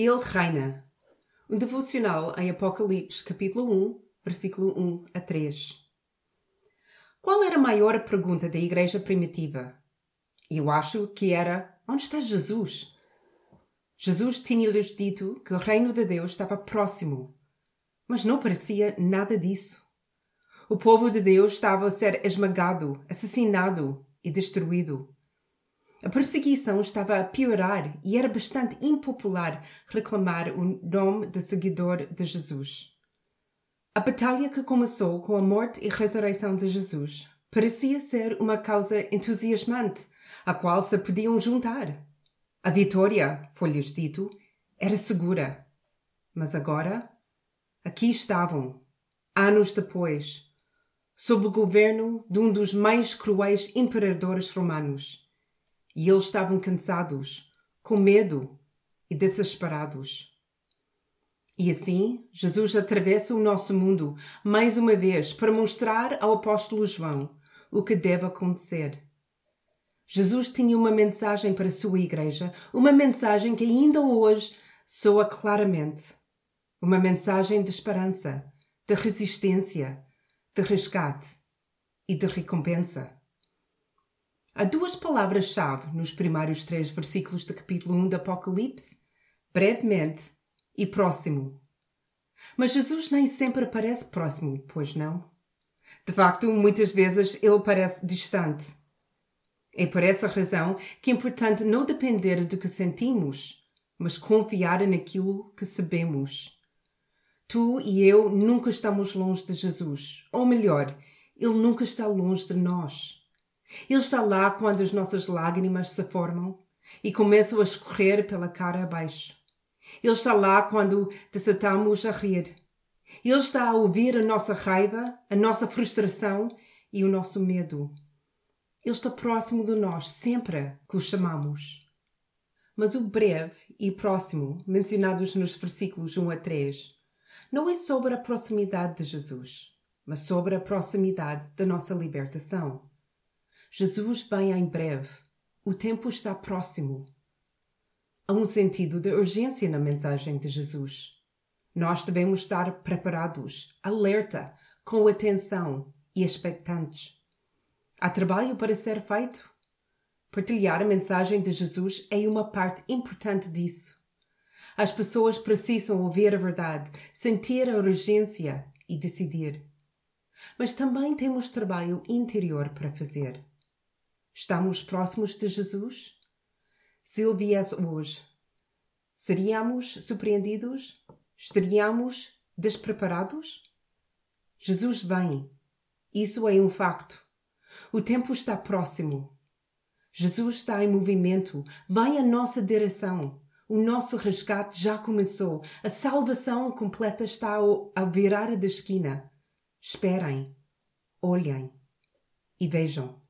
Ele reina. Um devocional em Apocalipse, capítulo 1, versículo 1 a 3. Qual era a maior pergunta da igreja primitiva? Eu acho que era: onde está Jesus? Jesus tinha-lhes dito que o reino de Deus estava próximo, mas não parecia nada disso. O povo de Deus estava a ser esmagado, assassinado e destruído. A perseguição estava a piorar e era bastante impopular reclamar o nome de seguidor de Jesus. A batalha que começou com a morte e ressurreição de Jesus parecia ser uma causa entusiasmante, a qual se podiam juntar. A vitória, foi-lhes dito, era segura. Mas agora, aqui estavam, anos depois, sob o governo de um dos mais cruéis imperadores romanos e eles estavam cansados, com medo e desesperados. E assim, Jesus atravessa o nosso mundo mais uma vez para mostrar ao apóstolo João o que deve acontecer. Jesus tinha uma mensagem para a sua igreja, uma mensagem que ainda hoje soa claramente. Uma mensagem de esperança, de resistência, de resgate e de recompensa. Há duas palavras-chave nos primeiros três versículos do capítulo 1 do Apocalipse: brevemente e próximo. Mas Jesus nem sempre parece próximo, pois não? De facto, muitas vezes ele parece distante. É por essa razão que é importante não depender do que sentimos, mas confiar naquilo que sabemos. Tu e eu nunca estamos longe de Jesus, ou melhor, ele nunca está longe de nós. Ele está lá quando as nossas lágrimas se formam e começam a escorrer pela cara abaixo. Ele está lá quando desatamos a rir. Ele está a ouvir a nossa raiva, a nossa frustração e o nosso medo. Ele está próximo de nós sempre que o chamamos. Mas o breve e próximo, mencionados nos versículos 1 a 3, não é sobre a proximidade de Jesus, mas sobre a proximidade da nossa libertação. Jesus vem em breve. O tempo está próximo. Há um sentido de urgência na mensagem de Jesus. Nós devemos estar preparados, alerta, com atenção e expectantes. Há trabalho para ser feito? Partilhar a mensagem de Jesus é uma parte importante disso. As pessoas precisam ouvir a verdade, sentir a urgência e decidir. Mas também temos trabalho interior para fazer. Estamos próximos de Jesus? Se ele viesse hoje, seríamos surpreendidos? Estaríamos despreparados? Jesus vem. Isso é um facto. O tempo está próximo. Jesus está em movimento. Vem a nossa direção. O nosso resgate já começou. A salvação completa está à virada da esquina. Esperem, olhem e vejam.